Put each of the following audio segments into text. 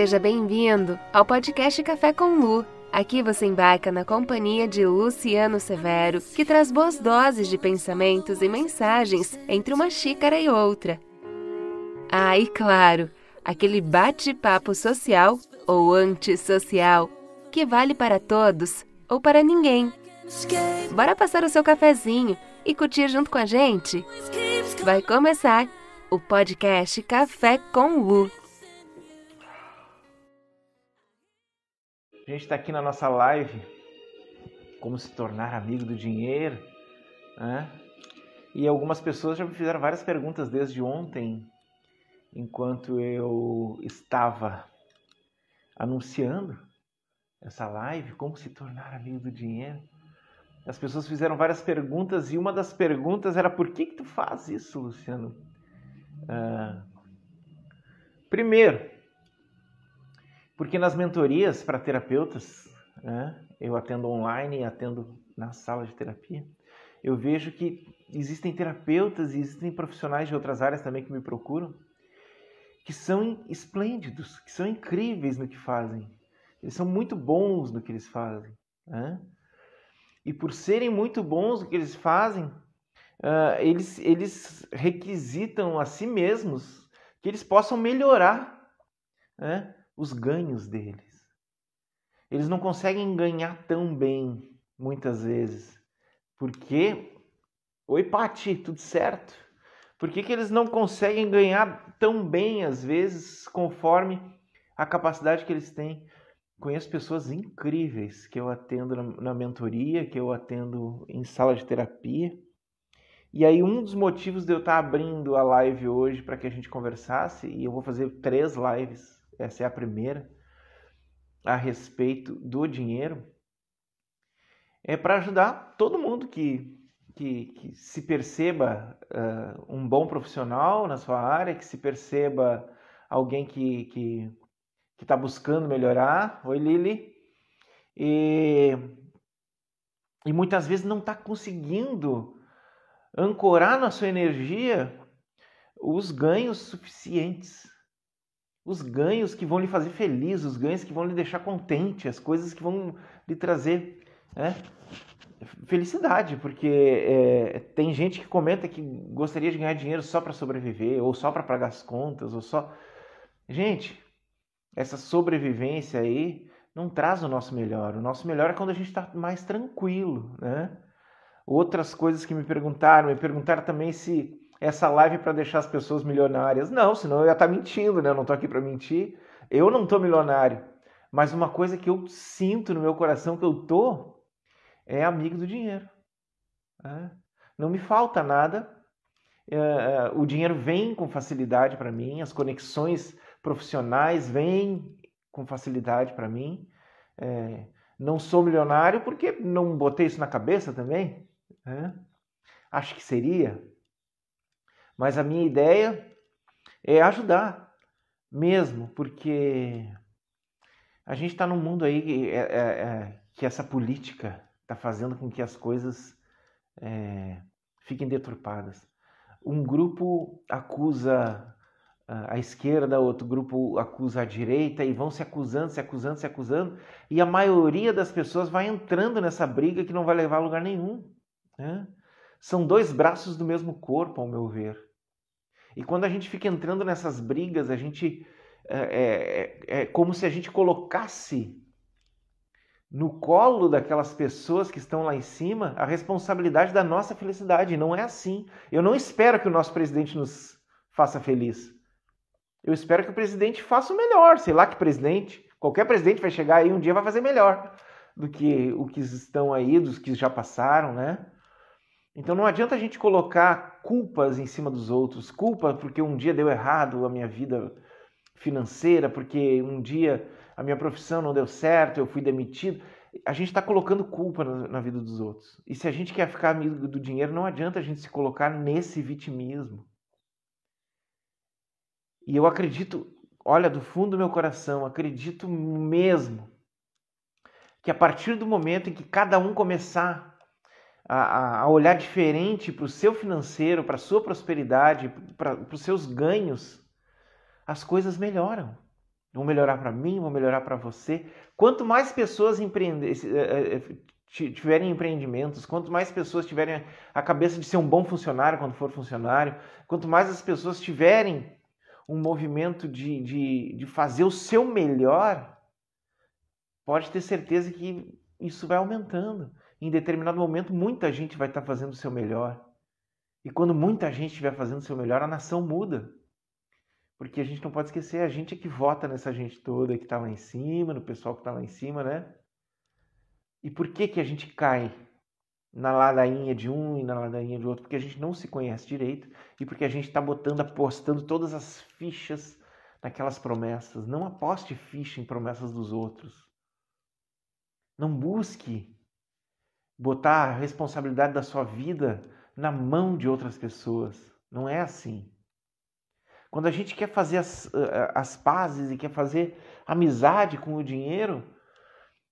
Seja bem-vindo ao podcast Café com Lu. Aqui você embarca na companhia de Luciano Severo, que traz boas doses de pensamentos e mensagens entre uma xícara e outra. Ah, e claro, aquele bate-papo social ou antissocial que vale para todos ou para ninguém. Bora passar o seu cafezinho e curtir junto com a gente? Vai começar o podcast Café com Lu. Gente está aqui na nossa live, como se tornar amigo do dinheiro, né? E algumas pessoas já me fizeram várias perguntas desde ontem, enquanto eu estava anunciando essa live, como se tornar amigo do dinheiro. As pessoas fizeram várias perguntas e uma das perguntas era por que, que tu faz isso, Luciano? Ah, primeiro, porque nas mentorias para terapeutas, né, eu atendo online e atendo na sala de terapia, eu vejo que existem terapeutas e existem profissionais de outras áreas também que me procuram, que são esplêndidos, que são incríveis no que fazem. Eles são muito bons no que eles fazem. Né? E por serem muito bons no que eles fazem, uh, eles, eles requisitam a si mesmos que eles possam melhorar né? Os ganhos deles. Eles não conseguem ganhar tão bem, muitas vezes. Porque, oi Pati, tudo certo? Por que, que eles não conseguem ganhar tão bem, às vezes, conforme a capacidade que eles têm? Conheço pessoas incríveis que eu atendo na mentoria, que eu atendo em sala de terapia. E aí, um dos motivos de eu estar abrindo a live hoje para que a gente conversasse, e eu vou fazer três lives essa é a primeira, a respeito do dinheiro, é para ajudar todo mundo que, que, que se perceba uh, um bom profissional na sua área, que se perceba alguém que está que, que tá buscando melhorar. Oi, Lili. E, e muitas vezes não está conseguindo ancorar na sua energia os ganhos suficientes os ganhos que vão lhe fazer feliz, os ganhos que vão lhe deixar contente, as coisas que vão lhe trazer né, felicidade, porque é, tem gente que comenta que gostaria de ganhar dinheiro só para sobreviver, ou só para pagar as contas, ou só. Gente, essa sobrevivência aí não traz o nosso melhor. O nosso melhor é quando a gente está mais tranquilo, né? Outras coisas que me perguntaram, me perguntaram também se essa live para deixar as pessoas milionárias. Não, senão eu ia estar tá mentindo, né? Eu não estou aqui para mentir. Eu não estou milionário. Mas uma coisa que eu sinto no meu coração que eu tô é amigo do dinheiro. É. Não me falta nada. É, é, o dinheiro vem com facilidade para mim, as conexões profissionais vêm com facilidade para mim. É, não sou milionário porque não botei isso na cabeça também. É. Acho que seria, mas a minha ideia é ajudar mesmo, porque a gente está num mundo aí que, é, é, é, que essa política está fazendo com que as coisas é, fiquem deturpadas. Um grupo acusa a esquerda, outro grupo acusa a direita e vão se acusando, se acusando, se acusando, e a maioria das pessoas vai entrando nessa briga que não vai levar a lugar nenhum. Né? São dois braços do mesmo corpo, ao meu ver. E quando a gente fica entrando nessas brigas, a gente é, é, é, é como se a gente colocasse no colo daquelas pessoas que estão lá em cima a responsabilidade da nossa felicidade. Não é assim. Eu não espero que o nosso presidente nos faça feliz. Eu espero que o presidente faça o melhor. Sei lá que presidente. Qualquer presidente vai chegar aí um dia vai fazer melhor do que o que estão aí, dos que já passaram, né? Então não adianta a gente colocar culpas em cima dos outros, culpa porque um dia deu errado a minha vida financeira, porque um dia a minha profissão não deu certo, eu fui demitido. A gente está colocando culpa na, vida dos outros. E se a gente quer ficar amigo do dinheiro, não adianta a gente se colocar nesse vitimismo. E eu acredito, olha, do fundo do meu coração, acredito mesmo que a partir do momento em que cada um começar a, a olhar diferente para o seu financeiro, para a sua prosperidade, para os seus ganhos, as coisas melhoram. Vão melhorar para mim, vão melhorar para você. Quanto mais pessoas empreender, eh, eh, tiverem empreendimentos, quanto mais pessoas tiverem a cabeça de ser um bom funcionário quando for funcionário, quanto mais as pessoas tiverem um movimento de, de, de fazer o seu melhor, pode ter certeza que isso vai aumentando. Em determinado momento, muita gente vai estar fazendo o seu melhor. E quando muita gente estiver fazendo o seu melhor, a nação muda. Porque a gente não pode esquecer, a gente é que vota nessa gente toda que está lá em cima, no pessoal que está lá em cima, né? E por que, que a gente cai na ladainha de um e na ladainha de outro? Porque a gente não se conhece direito e porque a gente está botando, apostando todas as fichas naquelas promessas. Não aposte ficha em promessas dos outros. Não busque botar a responsabilidade da sua vida na mão de outras pessoas. Não é assim. Quando a gente quer fazer as, eh, as pazes e quer fazer amizade com o dinheiro,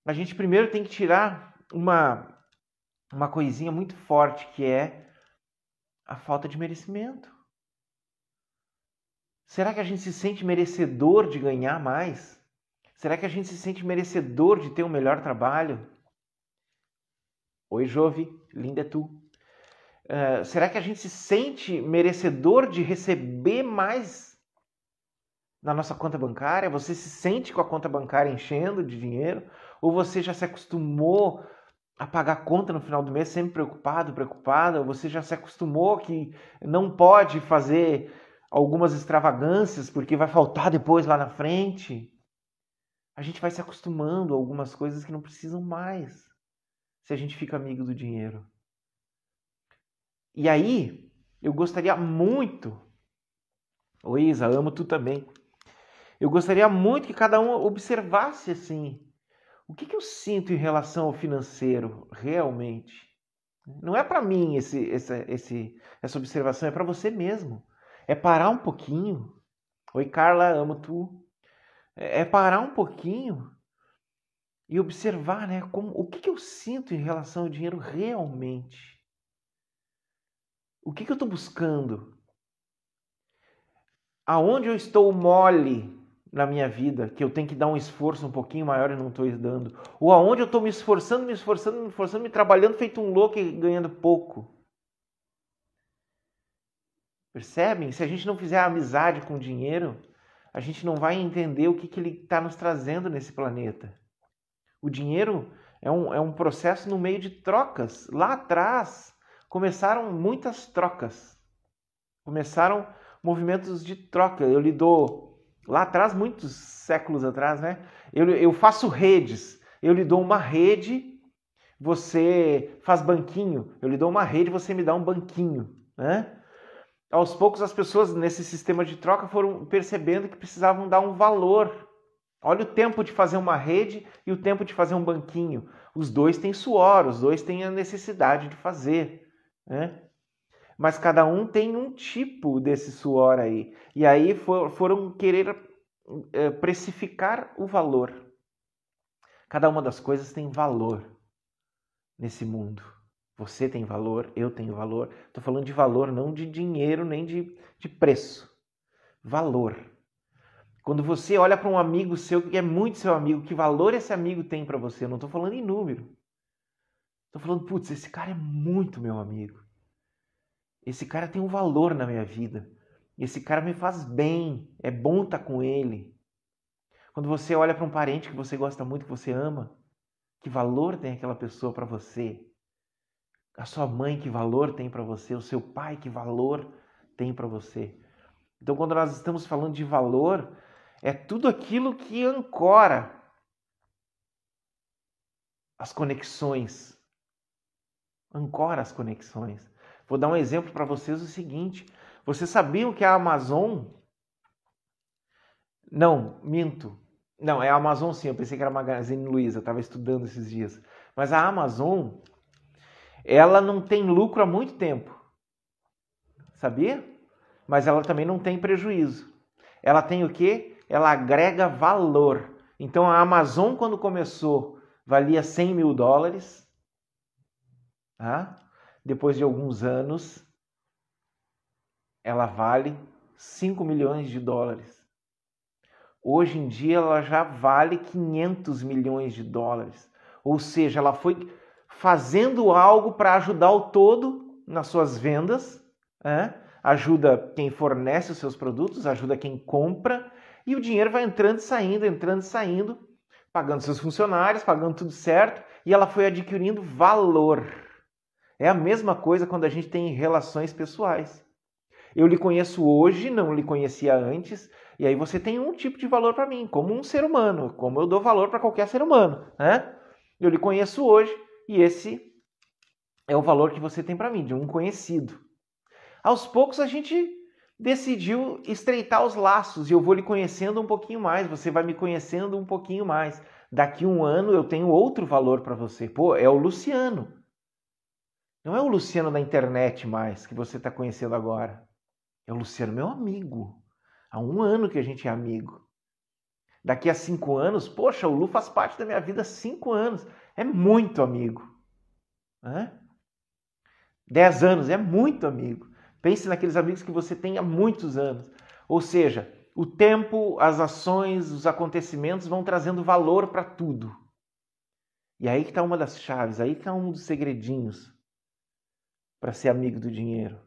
a gente primeiro tem que tirar uma, uma coisinha muito forte que é a falta de merecimento. Será que a gente se sente merecedor de ganhar mais? Será que a gente se sente merecedor de ter um melhor trabalho? Oi, Jove, linda é tu. Uh, será que a gente se sente merecedor de receber mais na nossa conta bancária? Você se sente com a conta bancária enchendo de dinheiro? Ou você já se acostumou a pagar conta no final do mês sempre preocupado, preocupada? Ou você já se acostumou que não pode fazer algumas extravagâncias porque vai faltar depois lá na frente? A gente vai se acostumando a algumas coisas que não precisam mais se a gente fica amigo do dinheiro. E aí, eu gostaria muito, ô Isa, amo tu também. Eu gostaria muito que cada um observasse assim, o que, que eu sinto em relação ao financeiro realmente. Não é para mim esse, essa, esse, essa observação, é para você mesmo. É parar um pouquinho. Oi, Carla, amo tu. É, é parar um pouquinho e observar né, como, o que, que eu sinto em relação ao dinheiro realmente. O que, que eu estou buscando? Aonde eu estou mole na minha vida, que eu tenho que dar um esforço um pouquinho maior e não estou dando? Ou aonde eu estou me esforçando, me esforçando, me esforçando, me trabalhando feito um louco e ganhando pouco? Percebem? Se a gente não fizer amizade com o dinheiro, a gente não vai entender o que, que ele está nos trazendo nesse planeta. O dinheiro é um, é um processo no meio de trocas. Lá atrás começaram muitas trocas. Começaram movimentos de troca. Eu lhe dou, lá atrás, muitos séculos atrás, né? Eu, eu faço redes. Eu lhe dou uma rede, você faz banquinho. Eu lhe dou uma rede, você me dá um banquinho, né? aos poucos as pessoas nesse sistema de troca foram percebendo que precisavam dar um valor. Olha o tempo de fazer uma rede e o tempo de fazer um banquinho. Os dois têm suor, os dois têm a necessidade de fazer. Né? Mas cada um tem um tipo desse suor aí. E aí for, foram querer é, precificar o valor. Cada uma das coisas tem valor nesse mundo. Você tem valor, eu tenho valor. Estou falando de valor, não de dinheiro nem de, de preço. Valor. Quando você olha para um amigo seu que é muito seu amigo, que valor esse amigo tem para você? Eu não estou falando em número. Estou falando, putz, esse cara é muito meu amigo. Esse cara tem um valor na minha vida. Esse cara me faz bem. É bom estar tá com ele. Quando você olha para um parente que você gosta muito, que você ama, que valor tem aquela pessoa para você? A sua mãe, que valor tem para você? O seu pai, que valor tem para você? Então, quando nós estamos falando de valor, é tudo aquilo que ancora as conexões. Ancora as conexões. Vou dar um exemplo para vocês o seguinte: vocês sabiam que a Amazon. Não, minto. Não, é a Amazon sim, eu pensei que era a Magazine Luiza, estava estudando esses dias. Mas a Amazon, ela não tem lucro há muito tempo. Sabia? Mas ela também não tem prejuízo. Ela tem o quê? Ela agrega valor. Então a Amazon, quando começou, valia 100 mil dólares. Tá? Depois de alguns anos, ela vale 5 milhões de dólares. hoje em dia ela já vale 500 milhões de dólares. Ou seja, ela foi fazendo algo para ajudar o todo nas suas vendas, é? ajuda quem fornece os seus produtos, ajuda quem compra, e o dinheiro vai entrando e saindo, entrando e saindo, pagando seus funcionários, pagando tudo certo, e ela foi adquirindo valor. É a mesma coisa quando a gente tem relações pessoais. Eu lhe conheço hoje, não lhe conhecia antes, e aí você tem um tipo de valor para mim, como um ser humano, como eu dou valor para qualquer ser humano, né? Eu lhe conheço hoje e esse é o valor que você tem para mim, de um conhecido. Aos poucos a gente decidiu estreitar os laços e eu vou lhe conhecendo um pouquinho mais, você vai me conhecendo um pouquinho mais. Daqui um ano eu tenho outro valor para você. Pô, é o Luciano. Não é o Luciano da internet mais que você está conhecendo agora. É o Luciano, meu amigo. Há um ano que a gente é amigo. Daqui a cinco anos, poxa, o Lu faz parte da minha vida há cinco anos. É muito amigo. Hã? Dez anos é muito amigo. Pense naqueles amigos que você tem há muitos anos. Ou seja, o tempo, as ações, os acontecimentos vão trazendo valor para tudo. E aí que está uma das chaves, aí que está um dos segredinhos para ser amigo do dinheiro.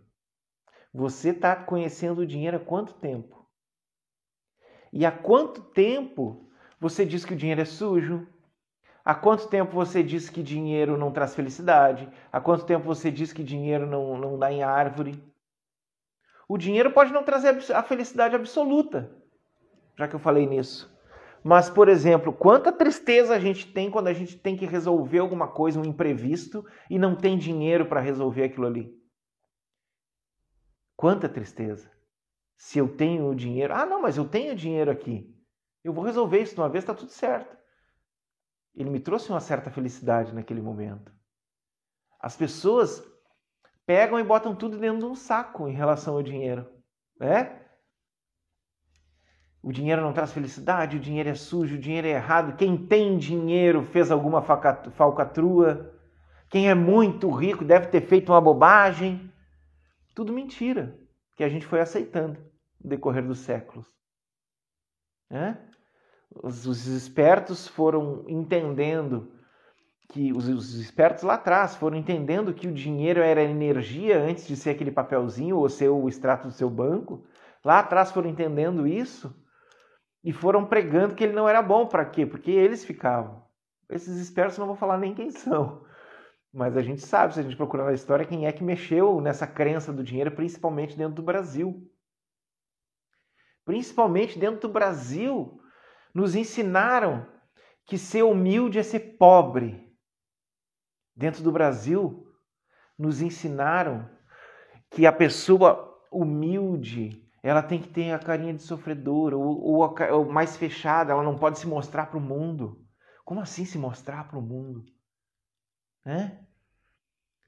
Você está conhecendo o dinheiro há quanto tempo? E há quanto tempo você diz que o dinheiro é sujo? Há quanto tempo você diz que dinheiro não traz felicidade? Há quanto tempo você diz que dinheiro não, não dá em árvore? O dinheiro pode não trazer a felicidade absoluta, já que eu falei nisso. Mas, por exemplo, quanta tristeza a gente tem quando a gente tem que resolver alguma coisa, um imprevisto, e não tem dinheiro para resolver aquilo ali. Quanta tristeza. Se eu tenho o dinheiro. Ah, não, mas eu tenho dinheiro aqui. Eu vou resolver isso de uma vez, está tudo certo. Ele me trouxe uma certa felicidade naquele momento. As pessoas pegam e botam tudo dentro de um saco em relação ao dinheiro, né? O dinheiro não traz felicidade, o dinheiro é sujo, o dinheiro é errado. Quem tem dinheiro fez alguma falcatrua. Quem é muito rico deve ter feito uma bobagem. Tudo mentira que a gente foi aceitando no decorrer dos séculos. Né? Os, os espertos foram entendendo que os, os, espertos lá atrás foram entendendo que o dinheiro era energia antes de ser aquele papelzinho ou ser o extrato do seu banco. Lá atrás foram entendendo isso e foram pregando que ele não era bom. Para quê? Porque eles ficavam. Esses espertos não vou falar nem quem são. Mas a gente sabe, se a gente procurar na história, quem é que mexeu nessa crença do dinheiro, principalmente dentro do Brasil. Principalmente dentro do Brasil, nos ensinaram que ser humilde é ser pobre dentro do Brasil, nos ensinaram que a pessoa humilde ela tem que ter a carinha de sofredora ou, ou, ou mais fechada, ela não pode se mostrar para o mundo. Como assim se mostrar para o mundo? É?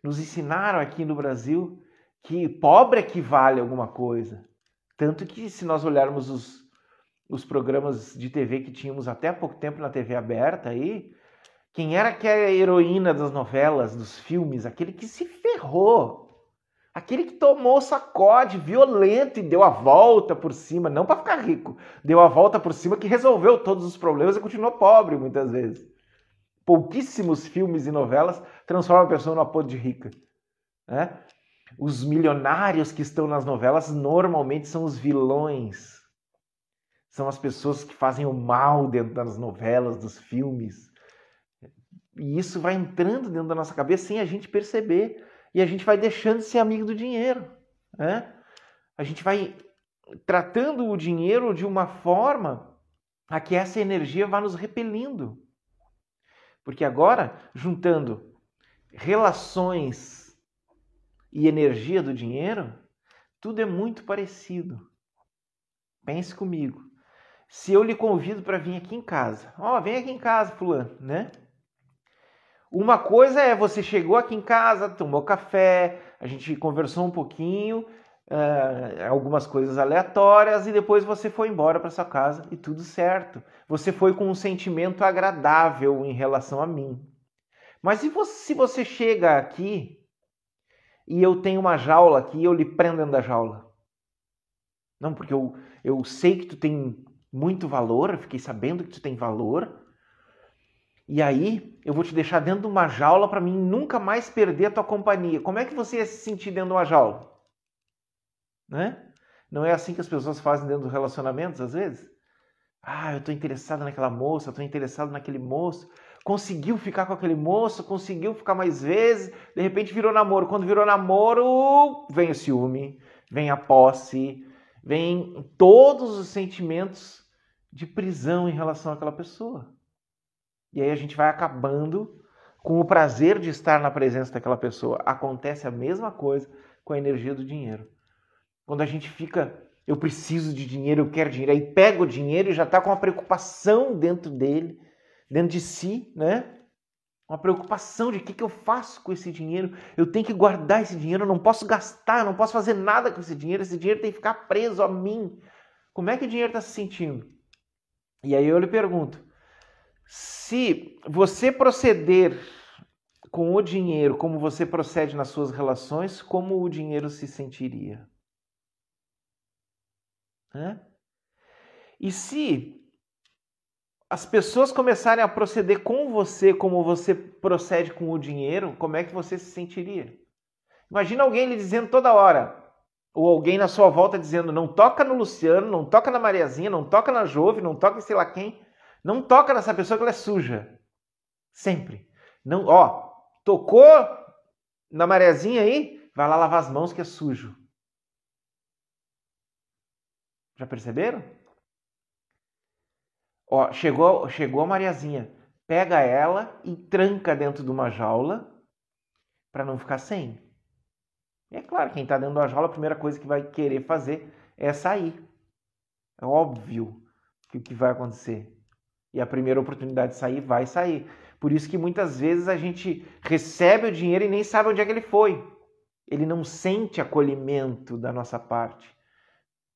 Nos ensinaram aqui no Brasil que pobre é que vale alguma coisa. Tanto que, se nós olharmos os, os programas de TV que tínhamos até há pouco tempo na TV aberta aí, quem era que a heroína das novelas, dos filmes? Aquele que se ferrou. Aquele que tomou sacode violento e deu a volta por cima, não para ficar rico, deu a volta por cima que resolveu todos os problemas e continuou pobre muitas vezes. Pouquíssimos filmes e novelas transformam a pessoa numa podre de rica. Né? Os milionários que estão nas novelas normalmente são os vilões. São as pessoas que fazem o mal dentro das novelas, dos filmes. E isso vai entrando dentro da nossa cabeça sem a gente perceber. E a gente vai deixando de ser amigo do dinheiro. Né? A gente vai tratando o dinheiro de uma forma a que essa energia vá nos repelindo. Porque agora, juntando relações e energia do dinheiro, tudo é muito parecido. Pense comigo. Se eu lhe convido para vir aqui em casa, ó, oh, vem aqui em casa, fulano, né? Uma coisa é você chegou aqui em casa, tomou café, a gente conversou um pouquinho, uh, algumas coisas aleatórias e depois você foi embora para sua casa e tudo certo. Você foi com um sentimento agradável em relação a mim. Mas e você, se você chega aqui e eu tenho uma jaula aqui e eu lhe prendo dentro da jaula? Não, porque eu, eu sei que tu tem muito valor, eu fiquei sabendo que tu tem valor. E aí eu vou te deixar dentro de uma jaula para mim nunca mais perder a tua companhia. Como é que você ia se sentir dentro de uma jaula? Né? Não é assim que as pessoas fazem dentro dos relacionamentos às vezes? Ah, eu estou interessado naquela moça, estou interessado naquele moço. Conseguiu ficar com aquele moço, conseguiu ficar mais vezes, de repente virou namoro. Quando virou namoro, vem o ciúme, vem a posse, vem todos os sentimentos de prisão em relação àquela pessoa. E aí a gente vai acabando com o prazer de estar na presença daquela pessoa. Acontece a mesma coisa com a energia do dinheiro. Quando a gente fica, eu preciso de dinheiro, eu quero dinheiro, aí pega o dinheiro e já está com uma preocupação dentro dele, dentro de si, né? Uma preocupação de o que, que eu faço com esse dinheiro. Eu tenho que guardar esse dinheiro, eu não posso gastar, não posso fazer nada com esse dinheiro, esse dinheiro tem que ficar preso a mim. Como é que o dinheiro está se sentindo? E aí eu lhe pergunto: se você proceder com o dinheiro como você procede nas suas relações, como o dinheiro se sentiria? E se as pessoas começarem a proceder com você como você procede com o dinheiro, como é que você se sentiria? Imagina alguém lhe dizendo toda hora, ou alguém na sua volta dizendo: não toca no Luciano, não toca na Mariazinha, não toca na Jove, não toca em sei lá quem, não toca nessa pessoa que ela é suja. Sempre. Não, ó, tocou na Mariazinha aí, vai lá lavar as mãos que é sujo. Já perceberam? Ó, chegou, chegou a Mariazinha. Pega ela e tranca dentro de uma jaula para não ficar sem. E é claro, quem está dentro da jaula, a primeira coisa que vai querer fazer é sair. É óbvio que o que vai acontecer. E a primeira oportunidade de sair vai sair. Por isso que muitas vezes a gente recebe o dinheiro e nem sabe onde é que ele foi. Ele não sente acolhimento da nossa parte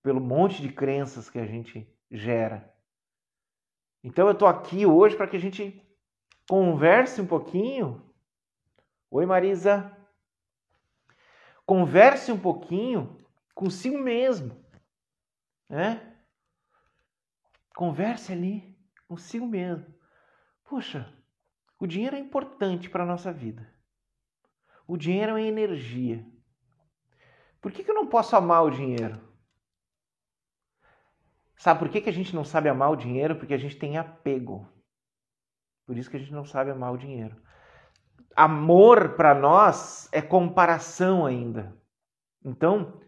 pelo monte de crenças que a gente gera. Então eu estou aqui hoje para que a gente converse um pouquinho. Oi, Marisa. Converse um pouquinho consigo mesmo, né? Converse ali consigo mesmo. Puxa, o dinheiro é importante para a nossa vida. O dinheiro é energia. Por que, que eu não posso amar o dinheiro? Sabe por que, que a gente não sabe amar o dinheiro? Porque a gente tem apego. Por isso que a gente não sabe amar o dinheiro. Amor para nós é comparação ainda. Então,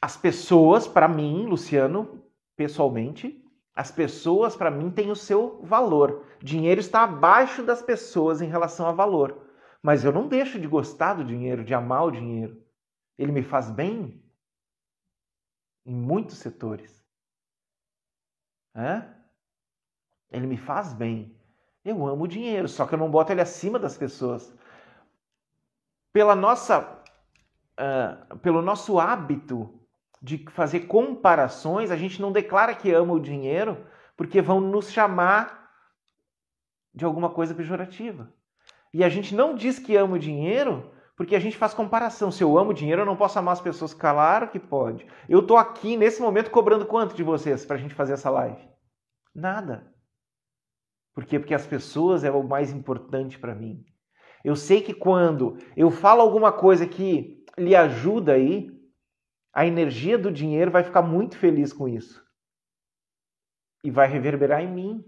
as pessoas, para mim, Luciano, pessoalmente, as pessoas para mim têm o seu valor. Dinheiro está abaixo das pessoas em relação a valor. Mas eu não deixo de gostar do dinheiro, de amar o dinheiro. Ele me faz bem em muitos setores. É? Ele me faz bem. Eu amo o dinheiro, só que eu não boto ele acima das pessoas. Pela nossa, uh, pelo nosso hábito de fazer comparações, a gente não declara que ama o dinheiro porque vão nos chamar de alguma coisa pejorativa. E a gente não diz que ama o dinheiro porque a gente faz comparação. Se eu amo dinheiro, eu não posso amar as pessoas. Claro que pode. Eu estou aqui nesse momento cobrando quanto de vocês para a gente fazer essa live? Nada. Por quê? Porque as pessoas é o mais importante para mim. Eu sei que quando eu falo alguma coisa que lhe ajuda aí, a energia do dinheiro vai ficar muito feliz com isso. E vai reverberar em mim.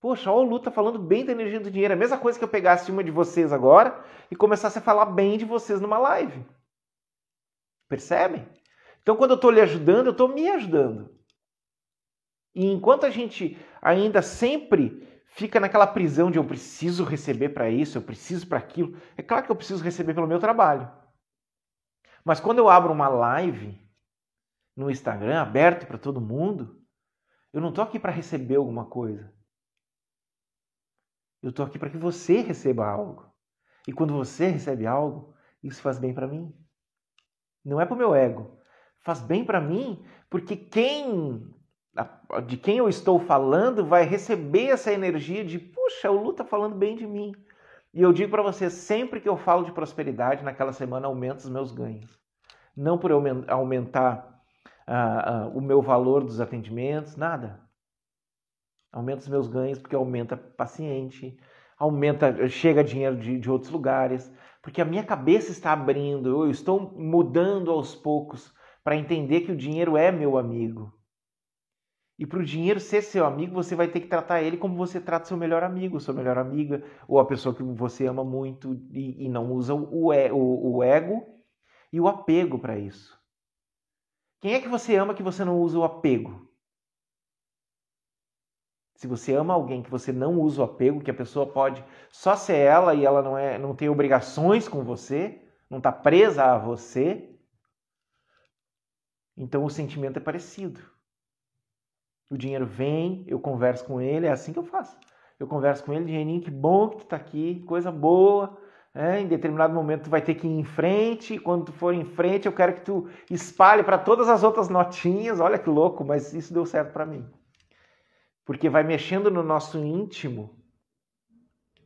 Poxa, olha o Lu tá falando bem da energia do dinheiro. É a mesma coisa que eu pegasse uma de vocês agora e começasse a falar bem de vocês numa live. Percebem? Então, quando eu estou lhe ajudando, eu estou me ajudando. E enquanto a gente ainda sempre fica naquela prisão de eu preciso receber para isso, eu preciso para aquilo, é claro que eu preciso receber pelo meu trabalho. Mas quando eu abro uma live no Instagram aberto para todo mundo, eu não estou aqui para receber alguma coisa. Eu estou aqui para que você receba algo. E quando você recebe algo, isso faz bem para mim. Não é para o meu ego. Faz bem para mim porque quem de quem eu estou falando vai receber essa energia de, puxa, o Lu está falando bem de mim. E eu digo para você, sempre que eu falo de prosperidade, naquela semana aumenta os meus ganhos. Não por aumentar uh, uh, o meu valor dos atendimentos, nada. aumenta os meus ganhos porque aumenta paciente, aumenta, chega dinheiro de, de outros lugares, porque a minha cabeça está abrindo, eu estou mudando aos poucos para entender que o dinheiro é meu amigo. E para o dinheiro ser seu amigo, você vai ter que tratar ele como você trata seu melhor amigo, sua melhor amiga, ou a pessoa que você ama muito e, e não usa o, o, o ego e o apego para isso. Quem é que você ama que você não usa o apego? Se você ama alguém que você não usa o apego, que a pessoa pode só ser ela e ela não, é, não tem obrigações com você, não está presa a você, então o sentimento é parecido. O dinheiro vem, eu converso com ele, é assim que eu faço. Eu converso com ele, dinheirinho, que bom que tu está aqui, coisa boa. É, em determinado momento tu vai ter que ir em frente, quando tu for em frente eu quero que tu espalhe para todas as outras notinhas. Olha que louco, mas isso deu certo para mim porque vai mexendo no nosso íntimo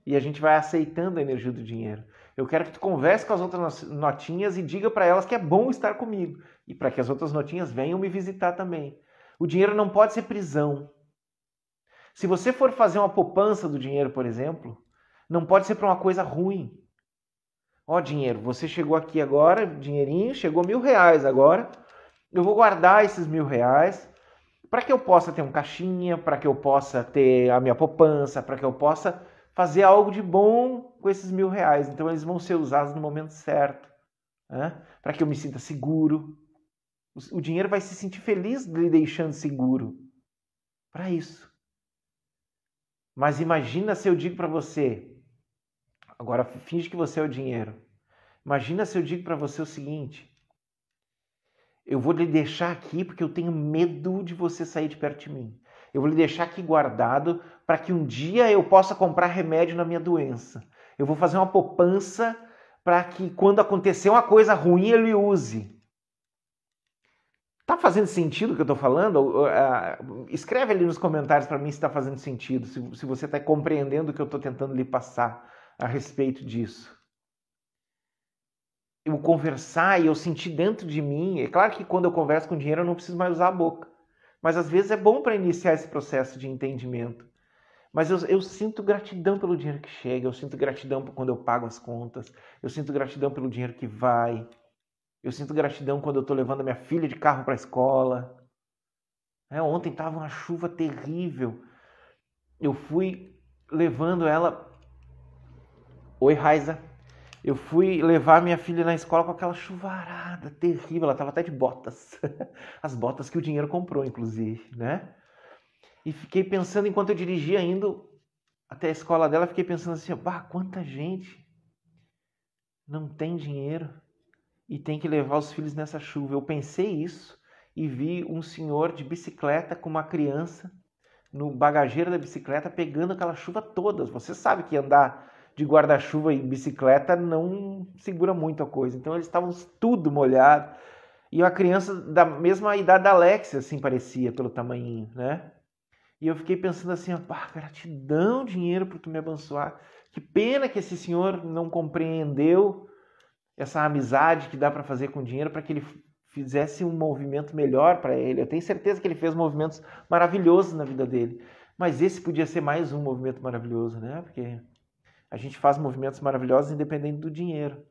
e a gente vai aceitando a energia do dinheiro. Eu quero que tu converse com as outras notinhas e diga para elas que é bom estar comigo e para que as outras notinhas venham me visitar também. O dinheiro não pode ser prisão. Se você for fazer uma poupança do dinheiro, por exemplo, não pode ser para uma coisa ruim. Ó, dinheiro, você chegou aqui agora, dinheirinho, chegou mil reais agora. Eu vou guardar esses mil reais para que eu possa ter um caixinha, para que eu possa ter a minha poupança, para que eu possa fazer algo de bom com esses mil reais. Então eles vão ser usados no momento certo, né? para que eu me sinta seguro. O dinheiro vai se sentir feliz lhe deixando seguro. Para isso. Mas imagina se eu digo para você, agora finge que você é o dinheiro. Imagina se eu digo para você o seguinte: eu vou lhe deixar aqui porque eu tenho medo de você sair de perto de mim. Eu vou lhe deixar aqui guardado para que um dia eu possa comprar remédio na minha doença. Eu vou fazer uma poupança para que quando acontecer uma coisa ruim ele use. Tá fazendo sentido o que eu estou falando? Escreve ali nos comentários para mim se está fazendo sentido, se você está compreendendo o que eu estou tentando lhe passar a respeito disso eu conversar e eu sentir dentro de mim. É claro que quando eu converso com dinheiro eu não preciso mais usar a boca. Mas às vezes é bom para iniciar esse processo de entendimento. Mas eu, eu, sinto gratidão pelo dinheiro que chega, eu sinto gratidão quando eu pago as contas, eu sinto gratidão pelo dinheiro que vai, eu sinto gratidão quando eu estou levando minha filha de carro para a escola. É, ontem estava uma chuva terrível. Eu fui levando ela. Oi, Raiza eu fui levar minha filha na escola com aquela chuvarada terrível, ela estava até de botas. As botas que o dinheiro comprou, inclusive, né? E fiquei pensando, enquanto eu dirigia indo até a escola dela, fiquei pensando assim, bah, quanta gente não tem dinheiro e tem que levar os filhos nessa chuva. Eu pensei isso e vi um senhor de bicicleta com uma criança no bagageiro da bicicleta pegando aquela chuva toda. Você sabe que andar de guarda-chuva e bicicleta não segura muito a coisa. Então eles estavam tudo molhado. E uma criança da mesma idade da Alexia, assim, parecia, pelo tamanho, né? E eu fiquei pensando assim, ah, gratidão, dinheiro, por tu me abençoar. Que pena que esse senhor não compreendeu essa amizade que dá para fazer com dinheiro para que ele fizesse um movimento melhor para ele. Eu tenho certeza que ele fez movimentos maravilhosos na vida dele. Mas esse podia ser mais um movimento maravilhoso, né? Porque a gente faz movimentos maravilhosos independente do dinheiro.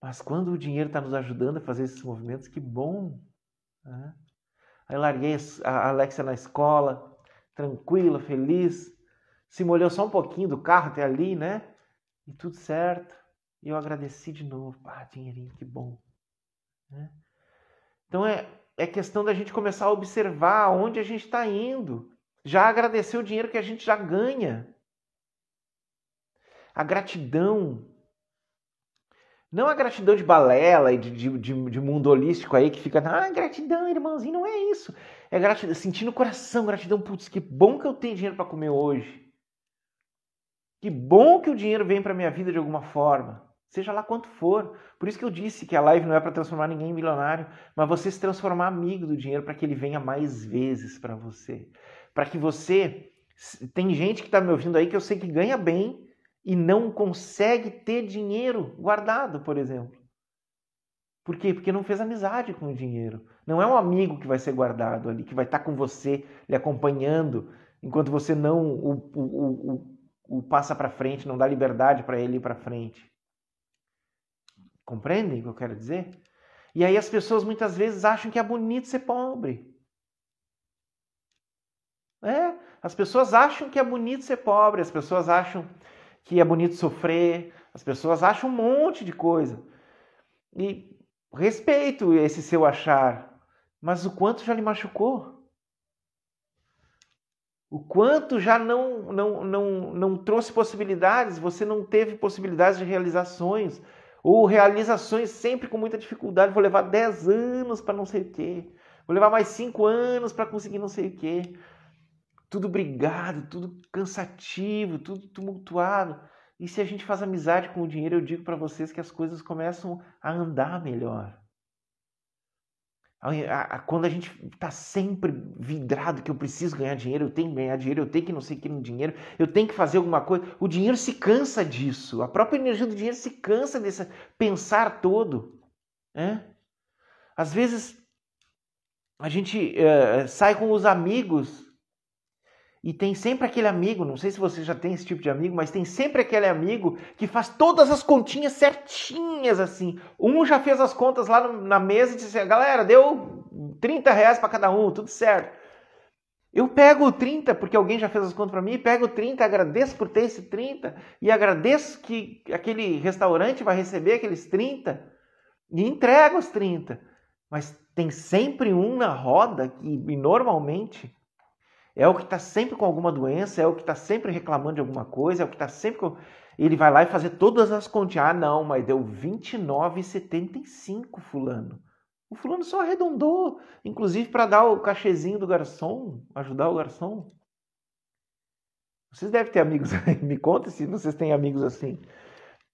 Mas quando o dinheiro está nos ajudando a fazer esses movimentos, que bom! Né? Aí larguei a Alexia na escola, tranquila, feliz. Se molhou só um pouquinho do carro até ali, né? E tudo certo. E eu agradeci de novo. Ah, dinheirinho, que bom. Né? Então é, é questão da gente começar a observar onde a gente está indo. Já agradecer o dinheiro que a gente já ganha. A gratidão. Não a gratidão de balela e de, de, de, de mundo holístico aí que fica, ah, gratidão, irmãozinho, não é isso. É gratidão, sentindo o coração, gratidão, putz, que bom que eu tenho dinheiro para comer hoje. Que bom que o dinheiro vem para minha vida de alguma forma, seja lá quanto for. Por isso que eu disse que a live não é para transformar ninguém em milionário, mas você se transformar amigo do dinheiro para que ele venha mais vezes para você. Para que você. Tem gente que está me ouvindo aí que eu sei que ganha bem e não consegue ter dinheiro guardado, por exemplo. Por quê? Porque não fez amizade com o dinheiro. Não é um amigo que vai ser guardado ali, que vai estar com você, lhe acompanhando enquanto você não o, o, o, o passa para frente, não dá liberdade para ele ir para frente. Compreendem o que eu quero dizer? E aí as pessoas muitas vezes acham que é bonito ser pobre. É, as pessoas acham que é bonito ser pobre, as pessoas acham que é bonito sofrer, as pessoas acham um monte de coisa. E respeito esse seu achar, mas o quanto já lhe machucou? O quanto já não, não, não, não trouxe possibilidades, você não teve possibilidades de realizações, ou realizações sempre com muita dificuldade. Vou levar 10 anos para não sei o quê, vou levar mais 5 anos para conseguir não sei o quê. Tudo brigado, tudo cansativo, tudo tumultuado. E se a gente faz amizade com o dinheiro, eu digo para vocês que as coisas começam a andar melhor. Quando a gente está sempre vidrado que eu preciso ganhar dinheiro, eu tenho que ganhar dinheiro, eu tenho que não sei que no dinheiro, eu tenho que fazer alguma coisa, o dinheiro se cansa disso. A própria energia do dinheiro se cansa desse pensar todo. Né? Às vezes a gente uh, sai com os amigos e tem sempre aquele amigo, não sei se você já tem esse tipo de amigo, mas tem sempre aquele amigo que faz todas as continhas certinhas assim. Um já fez as contas lá na mesa e disse assim, galera, deu 30 reais para cada um, tudo certo. Eu pego o 30 porque alguém já fez as contas para mim, pego o 30, agradeço por ter esse 30 e agradeço que aquele restaurante vai receber aqueles 30 e entrego os 30. Mas tem sempre um na roda que e normalmente é o que está sempre com alguma doença, é o que está sempre reclamando de alguma coisa, é o que está sempre com... Ele vai lá e fazer todas as continhas. Ah, não, mas deu 29,75 fulano. O fulano só arredondou, inclusive para dar o cachezinho do garçom, ajudar o garçom. Vocês devem ter amigos aí, me conta se vocês têm amigos assim.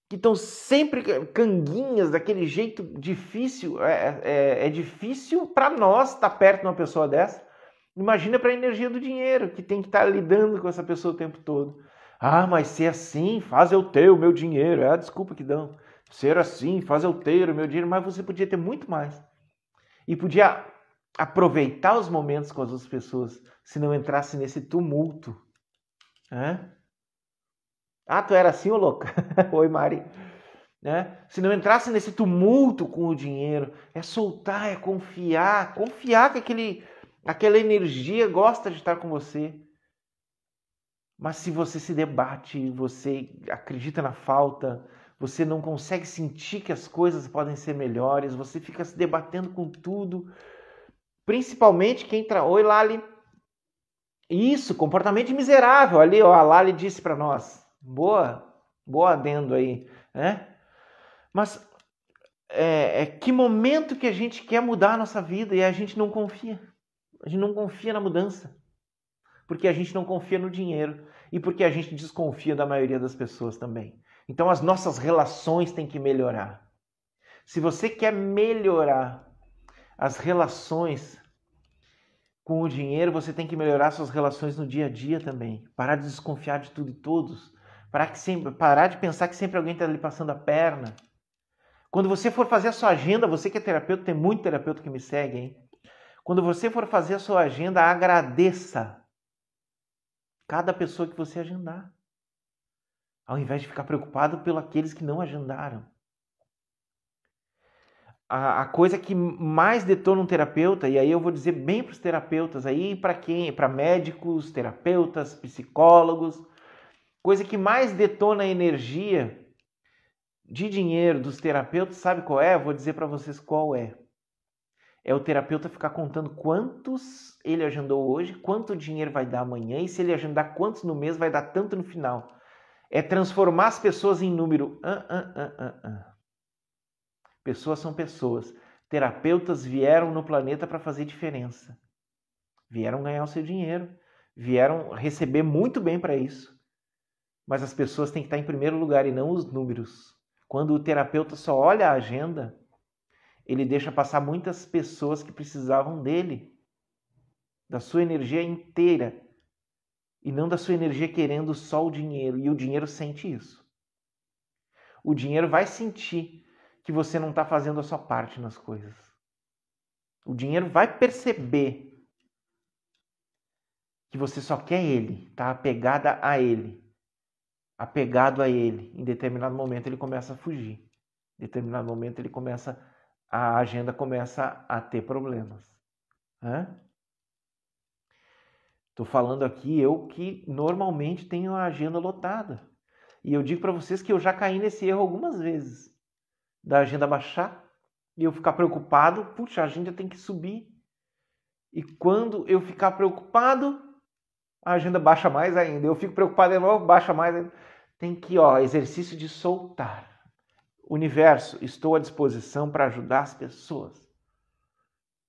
Que estão sempre canguinhas, daquele jeito difícil. É, é, é difícil para nós estar tá perto de uma pessoa dessa. Imagina para a energia do dinheiro, que tem que estar tá lidando com essa pessoa o tempo todo. Ah, mas ser assim, faz eu ter o meu dinheiro. É a desculpa que dão. Ser assim, faz eu ter o meu dinheiro. Mas você podia ter muito mais. E podia aproveitar os momentos com as outras pessoas se não entrasse nesse tumulto. Ah, tu era assim, ô louca? Oi, Mari. Se não entrasse nesse tumulto com o dinheiro, é soltar, é confiar, confiar que aquele Aquela energia gosta de estar com você. Mas se você se debate, você acredita na falta, você não consegue sentir que as coisas podem ser melhores, você fica se debatendo com tudo. Principalmente quem entra. Oi, Lali. Isso, comportamento miserável. Ali, ó, a Lali disse para nós. Boa, boa adendo aí, né? Mas é, é, que momento que a gente quer mudar a nossa vida e a gente não confia. A gente não confia na mudança. Porque a gente não confia no dinheiro e porque a gente desconfia da maioria das pessoas também. Então as nossas relações têm que melhorar. Se você quer melhorar as relações com o dinheiro, você tem que melhorar suas relações no dia a dia também. Parar de desconfiar de tudo e todos. Parar, que sempre, parar de pensar que sempre alguém está ali passando a perna. Quando você for fazer a sua agenda, você que é terapeuta, tem muito terapeuta que me segue, hein? Quando você for fazer a sua agenda, agradeça cada pessoa que você agendar. Ao invés de ficar preocupado pelos aqueles que não agendaram. A, a coisa que mais detona um terapeuta, e aí eu vou dizer bem para os terapeutas aí, para quem? Para médicos, terapeutas, psicólogos, coisa que mais detona a energia de dinheiro dos terapeutas, sabe qual é? Vou dizer para vocês qual é é o terapeuta ficar contando quantos ele agendou hoje, quanto dinheiro vai dar amanhã e se ele agendar quantos no mês vai dar tanto no final. É transformar as pessoas em número. Pessoas são pessoas. Terapeutas vieram no planeta para fazer diferença. Vieram ganhar o seu dinheiro, vieram receber muito bem para isso. Mas as pessoas têm que estar em primeiro lugar e não os números. Quando o terapeuta só olha a agenda, ele deixa passar muitas pessoas que precisavam dele, da sua energia inteira, e não da sua energia querendo só o dinheiro. E o dinheiro sente isso. O dinheiro vai sentir que você não está fazendo a sua parte nas coisas. O dinheiro vai perceber que você só quer ele, tá apegada a ele, apegado a ele. Em determinado momento ele começa a fugir. Em determinado momento ele começa a agenda começa a ter problemas. Estou falando aqui eu que normalmente tenho a agenda lotada. E eu digo para vocês que eu já caí nesse erro algumas vezes. Da agenda baixar e eu ficar preocupado, puxa, a agenda tem que subir. E quando eu ficar preocupado, a agenda baixa mais ainda. Eu fico preocupado de novo, baixa mais ainda. Tem que, ó, exercício de soltar. Universo, estou à disposição para ajudar as pessoas.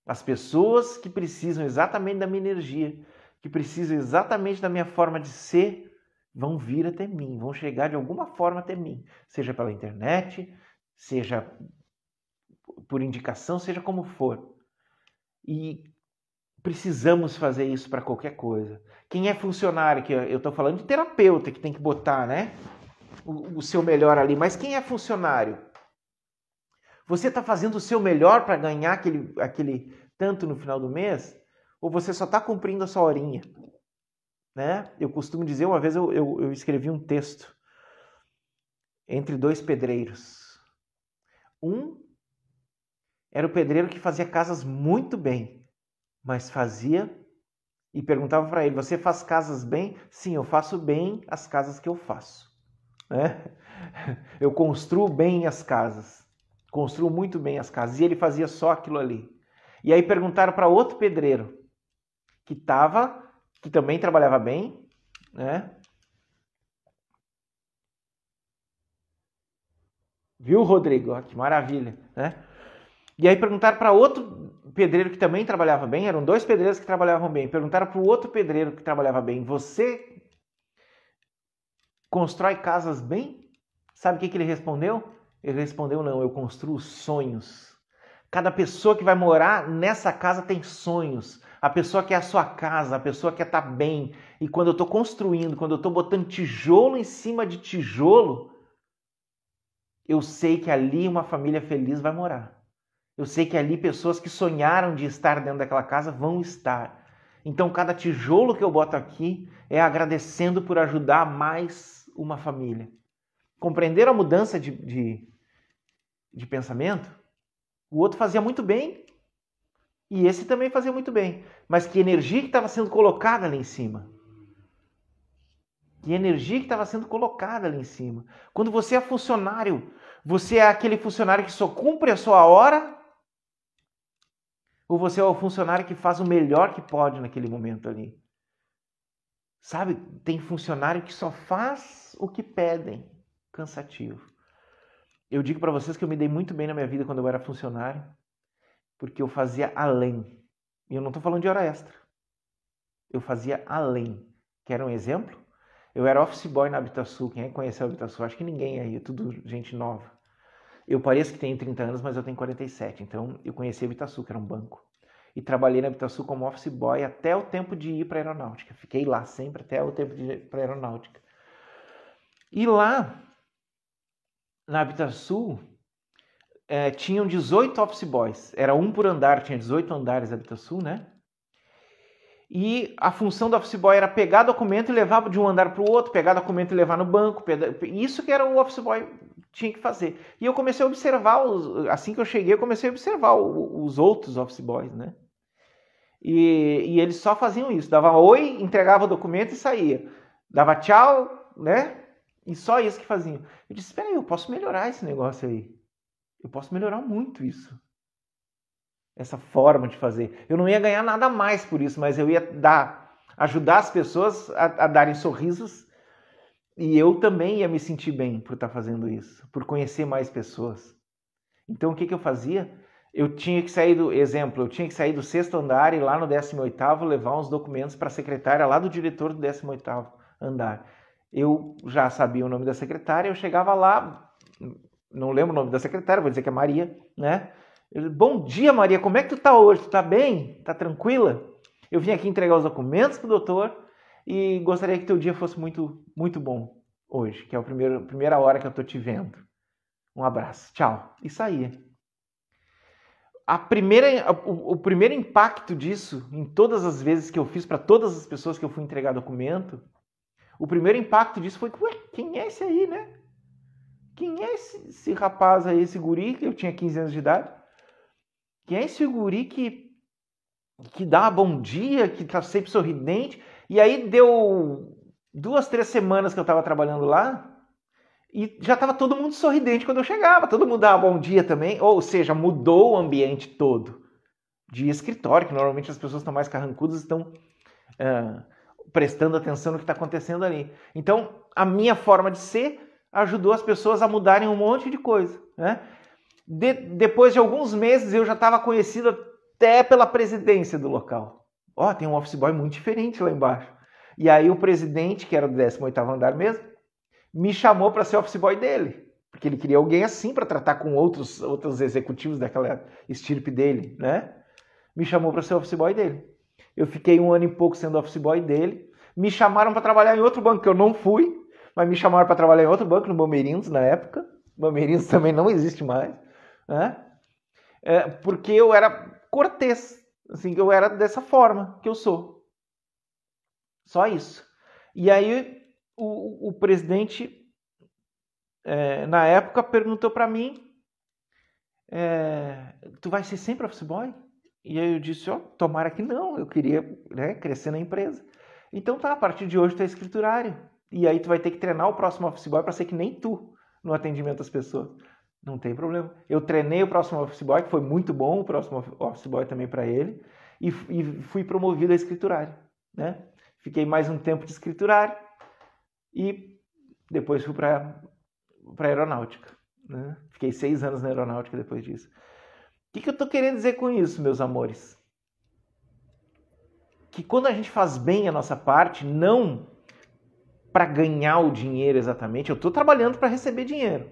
As pessoas que precisam exatamente da minha energia, que precisam exatamente da minha forma de ser, vão vir até mim, vão chegar de alguma forma até mim, seja pela internet, seja por indicação, seja como for. E precisamos fazer isso para qualquer coisa. Quem é funcionário, que eu estou falando de terapeuta, que tem que botar, né? O, o seu melhor ali, mas quem é funcionário? Você está fazendo o seu melhor para ganhar aquele, aquele tanto no final do mês? Ou você só está cumprindo a sua horinha? Né? Eu costumo dizer, uma vez eu, eu, eu escrevi um texto entre dois pedreiros. Um era o pedreiro que fazia casas muito bem, mas fazia e perguntava para ele: Você faz casas bem? Sim, eu faço bem as casas que eu faço. Né? Eu construo bem as casas, construo muito bem as casas. E ele fazia só aquilo ali. E aí perguntaram para outro pedreiro que tava, que também trabalhava bem, né? Viu, Rodrigo? Que maravilha, né? E aí perguntaram para outro pedreiro que também trabalhava bem, eram dois pedreiros que trabalhavam bem. Perguntaram para o outro pedreiro que trabalhava bem: Você constrói casas bem? Sabe o que, ele respondeu? Ele respondeu: Não, eu construo sonhos. Cada pessoa que vai morar nessa casa tem sonhos. A pessoa quer a sua casa, a pessoa quer estar tá bem. E quando eu estou construindo, quando eu estou botando tijolo em cima de tijolo, eu sei que ali uma família feliz vai morar. Eu sei que ali pessoas que sonharam de estar dentro daquela casa vão estar. Então, cada tijolo que eu boto aqui é agradecendo por ajudar mais uma família. Compreender a mudança de, de, de pensamento? O outro fazia muito bem e esse também fazia muito bem. Mas que energia que estava sendo colocada ali em cima? Que energia que estava sendo colocada ali em cima? Quando você é funcionário, você é aquele funcionário que só cumpre a sua hora ou você é o funcionário que faz o melhor que pode naquele momento ali? Sabe, tem funcionário que só faz o que pedem. Cansativo. Eu digo para vocês que eu me dei muito bem na minha vida quando eu era funcionário, porque eu fazia além. E eu não estou falando de hora extra. Eu fazia além. Quer um exemplo? Eu era office boy na Habitasul. Quem é que conheceu a Habitasul? Acho que ninguém aí, é tudo gente nova. Eu pareço que tenho 30 anos, mas eu tenho 47. Então eu conheci a Habitasul, que era um banco. E trabalhei na Habitasul como office boy até o tempo de ir para a aeronáutica. Fiquei lá sempre até o tempo de ir para a aeronáutica. E lá, na Habitasul, é, tinham 18 office boys. Era um por andar, tinha 18 andares na Habitasul, né? E a função do office boy era pegar documento e levar de um andar para o outro, pegar documento e levar no banco. Isso que era o office boy tinha que fazer. E eu comecei a observar, os, assim que eu cheguei, eu comecei a observar os outros office boys, né? E, e eles só faziam isso, dava oi, entregava o documento e saía. Dava tchau, né? E só isso que faziam. Eu disse, espera aí, eu posso melhorar esse negócio aí. Eu posso melhorar muito isso. Essa forma de fazer. Eu não ia ganhar nada mais por isso, mas eu ia dar, ajudar as pessoas a, a darem sorrisos e eu também ia me sentir bem por estar fazendo isso, por conhecer mais pessoas. Então o que, que eu fazia? Eu tinha que sair do exemplo, eu tinha que sair do sexto andar e lá no 18 levar uns documentos para a secretária lá do diretor do 18 andar. Eu já sabia o nome da secretária, eu chegava lá, não lembro o nome da secretária, vou dizer que é Maria, né? Eu, Bom dia, Maria, como é que tu tá hoje? Tu tá bem? Tá tranquila? Eu vim aqui entregar os documentos pro doutor e gostaria que teu dia fosse muito, muito bom hoje, que é a primeira, primeira hora que eu tô te vendo. Um abraço, tchau. E saía. A primeira, o, o primeiro impacto disso, em todas as vezes que eu fiz para todas as pessoas que eu fui entregar documento, o primeiro impacto disso foi, ué, quem é esse aí, né? Quem é esse, esse rapaz aí, esse guri, que eu tinha 15 anos de idade? Quem é esse guri que, que dá bom dia, que tá sempre sorridente? E aí deu duas, três semanas que eu estava trabalhando lá, e já estava todo mundo sorridente quando eu chegava, todo mundo dava bom dia também, ou seja, mudou o ambiente todo de escritório, que normalmente as pessoas estão mais carrancudas, estão uh, prestando atenção no que está acontecendo ali. Então, a minha forma de ser ajudou as pessoas a mudarem um monte de coisa. Né? De, depois de alguns meses, eu já estava conhecido até pela presidência do local. Ó, oh, tem um office boy muito diferente lá embaixo. E aí o presidente, que era do 18º andar mesmo, me chamou para ser office boy dele, porque ele queria alguém assim para tratar com outros outros executivos daquela estirpe dele, né? Me chamou para ser office boy dele. Eu fiquei um ano e pouco sendo office boy dele. Me chamaram para trabalhar em outro banco que eu não fui, mas me chamaram para trabalhar em outro banco no Bomeirinhos na época. Bomeirinhos também não existe mais, né? É, porque eu era cortês, assim, eu era dessa forma que eu sou. Só isso. E aí o, o presidente, é, na época, perguntou para mim: é, Tu vai ser sempre office boy? E aí eu disse: Ó, oh, tomara que não, eu queria né, crescer na empresa. Então tá, a partir de hoje tu é escriturário. E aí tu vai ter que treinar o próximo office boy para ser que nem tu no atendimento às pessoas. Não tem problema. Eu treinei o próximo office boy, que foi muito bom, o próximo office boy também para ele, e, e, fui promovido a escriturário. Né? Fiquei mais um tempo de escriturário, e depois fui para a aeronáutica. Né? Fiquei seis anos na aeronáutica depois disso. O que, que eu estou querendo dizer com isso, meus amores? Que quando a gente faz bem a nossa parte, não para ganhar o dinheiro exatamente, eu estou trabalhando para receber dinheiro.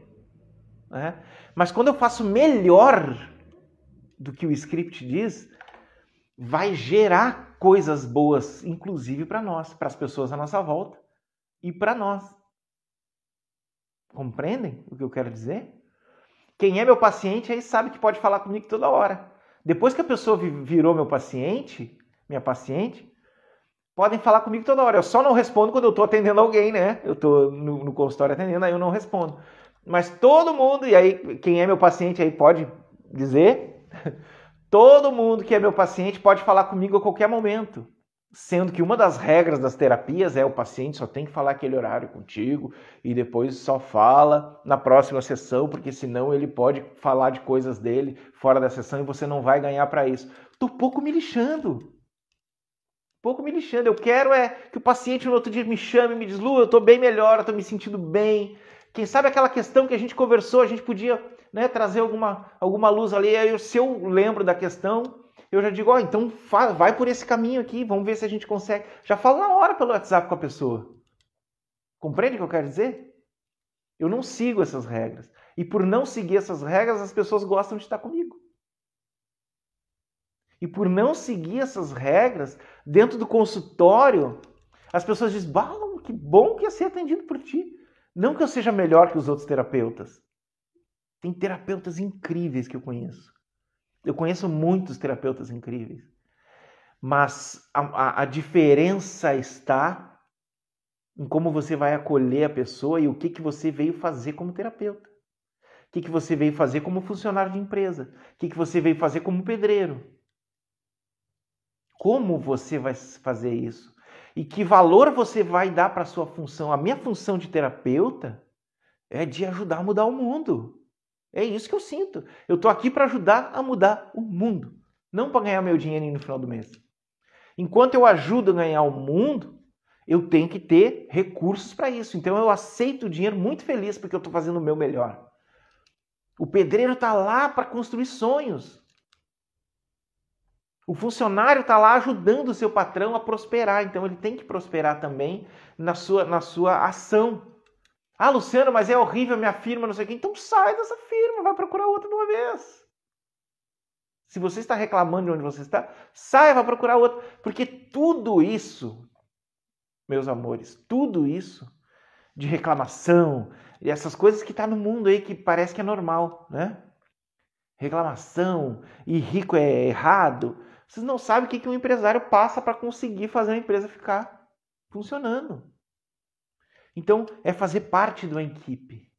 Né? Mas quando eu faço melhor do que o script diz, vai gerar coisas boas, inclusive para nós, para as pessoas à nossa volta e para nós. Compreendem o que eu quero dizer? Quem é meu paciente aí sabe que pode falar comigo toda hora. Depois que a pessoa virou meu paciente, minha paciente, podem falar comigo toda hora. Eu só não respondo quando eu estou atendendo alguém, né? Eu estou no, no, consultório atendendo, aí eu não respondo. Mas todo mundo, e aí quem é meu paciente aí pode dizer, todo mundo que é meu paciente pode falar comigo a qualquer momento. Sendo que uma das regras das terapias é o paciente só tem que falar aquele horário contigo e depois só fala na próxima sessão, porque senão ele pode falar de coisas dele fora da sessão e você não vai ganhar para isso. Tô pouco me lixando. Pouco me lixando. Eu quero é que o paciente no outro dia me chame me diz: Lu, eu tô bem melhor, eu tô me sentindo bem. Quem sabe aquela questão que a gente conversou, a gente podia né, trazer alguma, alguma luz ali. Aí, se eu lembro da questão, eu já digo, ó, oh, então vai por esse caminho aqui, vamos ver se a gente consegue. Já falo na hora pelo WhatsApp com a pessoa. Compreende o que eu quero dizer? Eu não sigo essas regras. E por não seguir essas regras, as pessoas gostam de estar comigo. E por não seguir essas regras, dentro do consultório, as pessoas dizem, bah, que bom que ia ser atendido por ti. Não que eu seja melhor que os outros terapeutas. Tem terapeutas incríveis que eu conheço. Eu conheço muitos terapeutas incríveis, mas a, a, a diferença está em como você vai acolher a pessoa e o que, que você veio fazer como terapeuta. O que, que você veio fazer como funcionário de empresa? O que, que você veio fazer como pedreiro? Como você vai fazer isso? E que valor você vai dar para a sua função? A minha função de terapeuta é de ajudar a mudar o mundo. É isso que eu sinto. Eu estou aqui para ajudar a mudar o mundo, não para ganhar meu dinheiro no final do mês. Enquanto eu ajudo a ganhar o mundo, eu tenho que ter recursos para isso. Então eu aceito o dinheiro muito feliz porque eu estou fazendo o meu melhor. O pedreiro está lá para construir sonhos. O funcionário está lá ajudando o seu patrão a prosperar, então ele tem que prosperar também na sua, na sua ação. Ah, Luciano, mas é horrível minha firma, não sei o quê. Então sai dessa firma, vai procurar outra de uma vez. Se você está reclamando de onde você está, sai, vai procurar outra. Porque tudo isso, meus amores, tudo isso de reclamação, e essas coisas que está no mundo aí que parece que é normal, né? reclamação e rico é errado. Vocês não sabem o que, que um empresário passa para conseguir fazer a empresa ficar funcionando. Então, é fazer parte de uma equipe.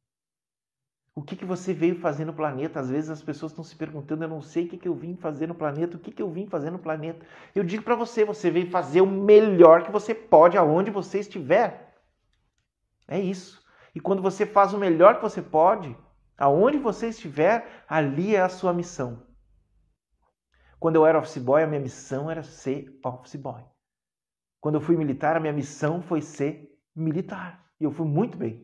O que, que você veio fazer no planeta? Às vezes as pessoas estão se perguntando, eu não sei o que, que eu vim fazer no planeta, o que, que eu vim fazer no planeta. Eu digo para você, você veio fazer o melhor que você pode aonde você estiver. É isso. E quando você faz o melhor que você pode, aonde você estiver, ali é a sua missão. Quando eu era office boy, a minha missão era ser office boy. Quando eu fui militar, a minha missão foi ser militar. Eu fui muito bem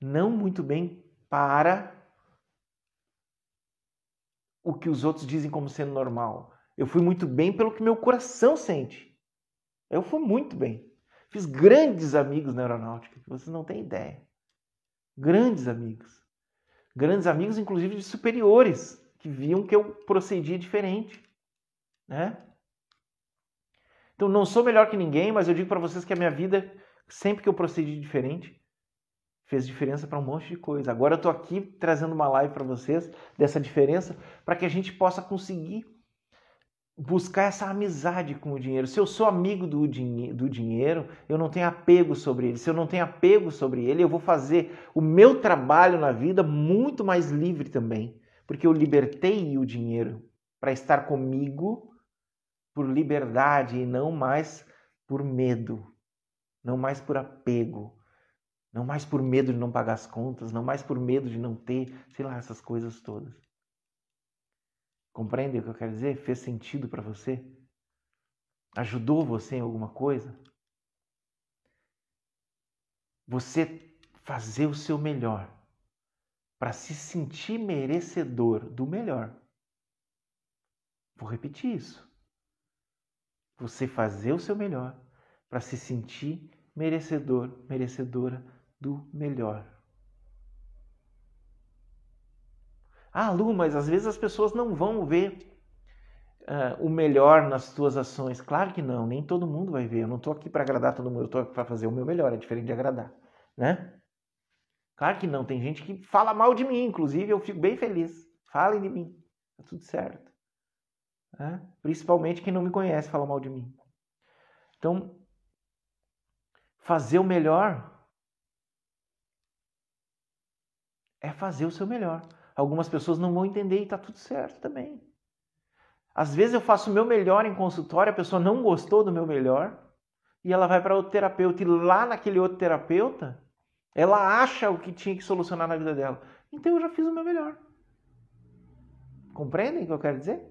não muito bem para o que os outros dizem como sendo normal. Eu fui muito bem pelo que meu coração sente. Eu fui muito bem. Fiz grandes amigos na aeronáutica, que vocês não têm ideia. Grandes amigos. Grandes amigos, inclusive de superiores, que viam que eu procedia diferente. Né? Então, não sou melhor que ninguém, mas eu digo para vocês que a minha vida, sempre que eu procedi diferente, fez diferença para um monte de coisa. Agora eu estou aqui trazendo uma live para vocês dessa diferença para que a gente possa conseguir buscar essa amizade com o dinheiro. Se eu sou amigo do, do dinheiro, eu não tenho apego sobre ele. Se eu não tenho apego sobre ele, eu vou fazer o meu trabalho na vida muito mais livre também, porque eu libertei o dinheiro para estar comigo por liberdade e não mais por medo, não mais por apego. Não mais por medo de não pagar as contas, não mais por medo de não ter, sei lá, essas coisas todas. Compreende o que eu quero dizer? Fez sentido para você? Ajudou você em alguma coisa? Você fazer o seu melhor para se sentir merecedor do melhor. Vou repetir isso. Você fazer o seu melhor para se sentir merecedor, merecedora do melhor. Ah, Lu, mas às vezes as pessoas não vão ver uh, o melhor nas tuas ações. Claro que não, nem todo mundo vai ver. Eu não estou aqui para agradar todo mundo, eu estou aqui para fazer o meu melhor, é diferente de agradar, né? Claro que não, tem gente que fala mal de mim, inclusive eu fico bem feliz. Falem de mim, tá tudo certo. Né? Principalmente quem não me conhece fala mal de mim. Então, fazer o melhor é fazer o seu melhor. Algumas pessoas não vão entender e está tudo certo também. Às vezes eu faço o meu melhor em consultório, a pessoa não gostou do meu melhor e ela vai para outro terapeuta e lá naquele outro terapeuta ela acha o que tinha que solucionar na vida dela. Então eu já fiz o meu melhor. Compreendem o que eu quero dizer?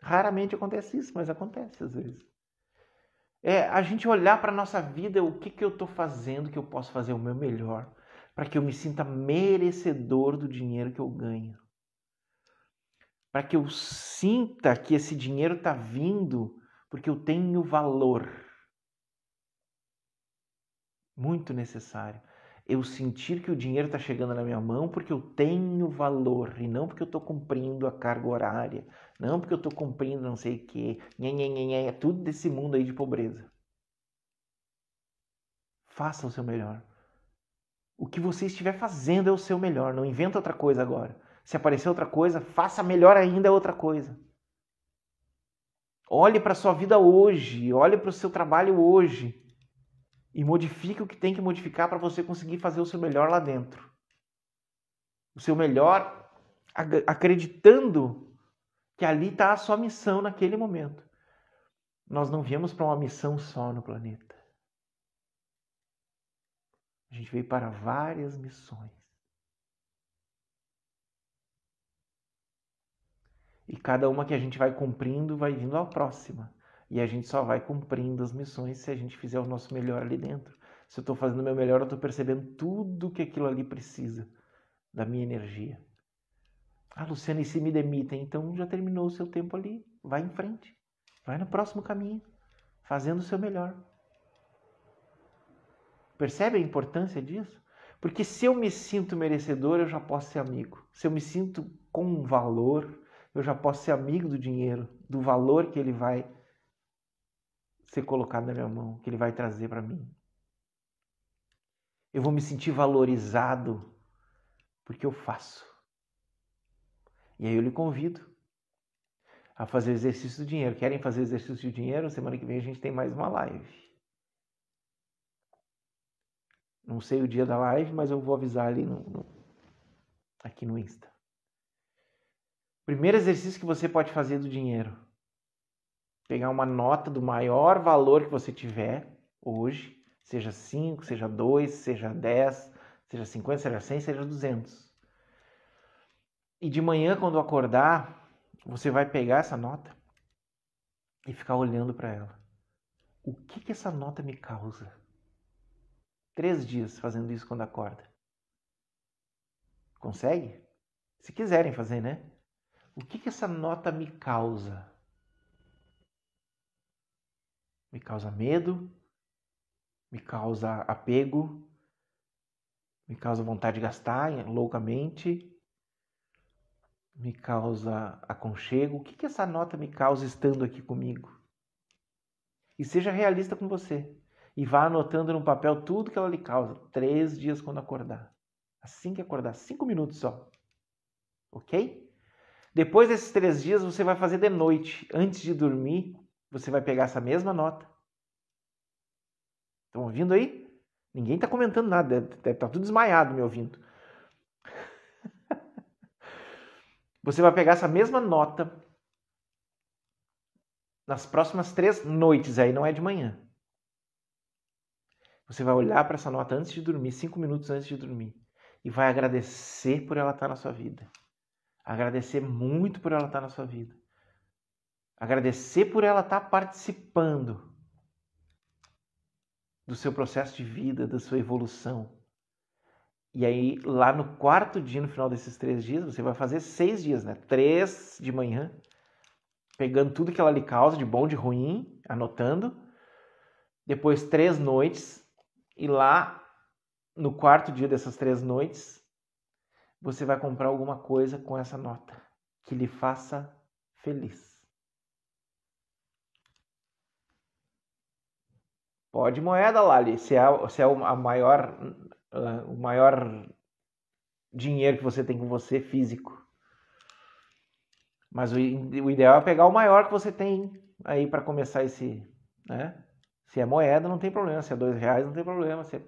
Raramente acontece isso, mas acontece às vezes. É a gente olhar para a nossa vida, o que, que eu estou fazendo que eu posso fazer o meu melhor para que eu me sinta merecedor do dinheiro que eu ganho. Para que eu sinta que esse dinheiro está vindo porque eu tenho valor. Muito necessário. Eu sentir que o dinheiro está chegando na minha mão porque eu tenho valor e não porque eu estou cumprindo a carga horária, não porque eu estou cumprindo não sei o quê, é tudo desse mundo aí de pobreza. Faça o seu melhor. O que você estiver fazendo é o seu melhor. Não inventa outra coisa agora. Se aparecer outra coisa, faça melhor ainda outra coisa. Olhe para a sua vida hoje, olhe para o seu trabalho hoje e modifique o que tem que modificar para você conseguir fazer o seu melhor lá dentro. O seu melhor acreditando que ali está a sua missão naquele momento. Nós não viemos para uma missão só no planeta. A gente veio para várias missões. E cada uma que a gente vai cumprindo vai vindo à próxima. E a gente só vai cumprindo as missões se a gente fizer o nosso melhor ali dentro. Se eu estou fazendo o meu melhor, eu estou percebendo tudo que aquilo ali precisa da minha energia. Ah, Luciana, e se me demitem? Então já terminou o seu tempo ali. Vai em frente. Vai no próximo caminho, fazendo o seu melhor. Percebe a importância disso? Porque se eu me sinto merecedor, eu já posso ser amigo. Se eu me sinto com valor, eu já posso ser amigo do dinheiro, do valor que ele vai ser colocado na minha mão, que ele vai trazer para mim. Eu vou me sentir valorizado Porque eu faço. E aí eu lhe convido a fazer exercício do dinheiro. Querem fazer exercício do dinheiro? Semana que vem a gente tem mais uma live. Não sei o dia da live, mas eu vou avisar ali no, no, aqui no Insta. Primeiro exercício que você pode fazer do dinheiro. Pegar uma nota do maior valor que você tiver hoje, seja 5, seja 2, seja 10, seja 50, seja 100, seja 200. E de manhã, quando acordar, você vai pegar essa nota e ficar olhando para ela. O que, que essa nota me causa? Três dias fazendo isso quando acorda. Consegue? Se quiserem fazer, né? O que, que essa nota me causa? Me causa medo? Me causa apego? Me causa vontade de gastar loucamente? Me causa aconchego? O que, que essa nota me causa estando aqui comigo? E seja realista com você e vá anotando no papel tudo que ela lhe causa. Três dias quando acordar. Assim que acordar, cinco minutos só. Ok? Depois desses três dias, você vai fazer de noite. Antes de dormir, você vai pegar essa mesma nota. Estão ouvindo aí? Ninguém está comentando nada, deve estar tá tudo desmaiado me ouvindo. Você vai pegar essa mesma nota nas próximas três noites, aí não é de manhã. Você vai olhar para essa nota antes de dormir, cinco minutos antes de dormir, e vai agradecer por ela estar na sua vida. Agradecer muito por ela estar na sua vida. Agradecer por ela estar participando do seu processo de vida, da sua evolução. E aí, lá no quarto dia, no final desses três dias, você vai fazer seis dias, né? Três de manhã, pegando tudo que ela lhe causa, de bom, de ruim, anotando. Depois, três noites, e lá, no quarto dia dessas três noites, você vai comprar alguma coisa com essa nota que lhe faça feliz. Pode moeda, Lali, se é, se é a maior, o maior dinheiro que você tem com você físico. Mas o, o ideal é pegar o maior que você tem aí para começar esse, né? Se é moeda, não tem problema. Se é dois reais, não tem problema. Se é...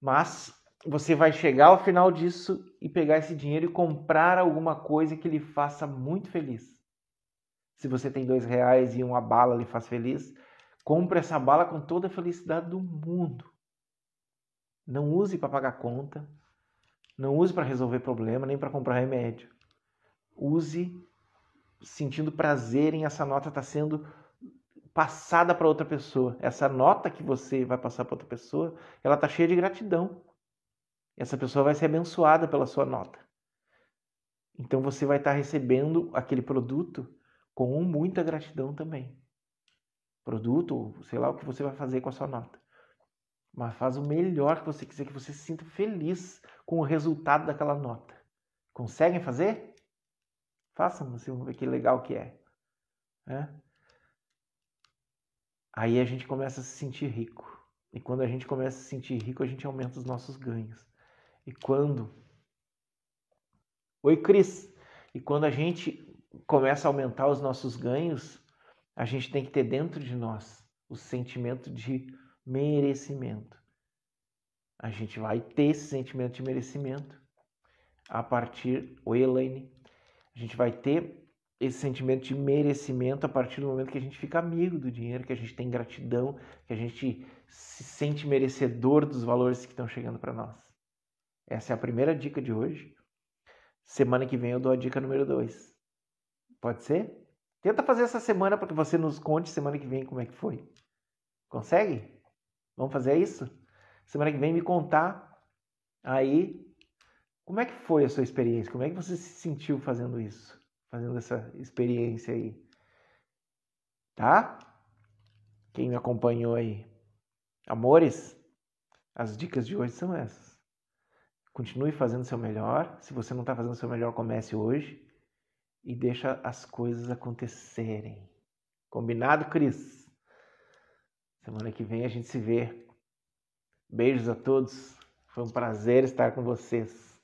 Mas você vai chegar ao final disso e pegar esse dinheiro e comprar alguma coisa que lhe faça muito feliz. Se você tem dois reais e uma bala lhe faz feliz, compre essa bala com toda a felicidade do mundo. Não use para pagar conta, não use para resolver problema, nem para comprar remédio. Use sentindo prazer em essa nota estar tá sendo passada para outra pessoa. Essa nota que você vai passar para outra pessoa, ela está cheia de gratidão. Essa pessoa vai ser abençoada pela sua nota. Então você vai estar tá recebendo aquele produto com muita gratidão também. Produto, sei lá o que você vai fazer com a sua nota. Mas faz o melhor que você quiser, que você se sinta feliz com o resultado daquela nota. Conseguem fazer? Façam, você vão ver que legal que é. é? Aí a gente começa a se sentir rico. E quando a gente começa a se sentir rico, a gente aumenta os nossos ganhos. E quando. Oi, Cris! E quando a gente começa a aumentar os nossos ganhos, a gente tem que ter dentro de nós o sentimento de merecimento. A gente vai ter esse sentimento de merecimento a partir. Oi, Elaine! A gente vai ter esse sentimento de merecimento a partir do momento que a gente fica amigo do dinheiro, que a gente tem gratidão, que a gente se sente merecedor dos valores que estão chegando para nós. Essa é a primeira dica de hoje. Semana que vem eu dou a dica número 2. Pode ser? Tenta fazer essa semana para que você nos conte semana que vem como é que foi. Consegue? Vamos fazer isso? Semana que vem me contar aí como é que foi a sua experiência, como é que você se sentiu fazendo isso fazendo essa experiência aí. Tá? Quem me acompanhou aí. Amores, as dicas de hoje são essas. Continue fazendo seu melhor. Se você não está fazendo seu melhor, comece hoje. E deixa as coisas acontecerem. Combinado, Cris? Semana que vem a gente se vê. Beijos a todos. Foi um prazer estar com vocês.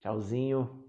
Tchauzinho.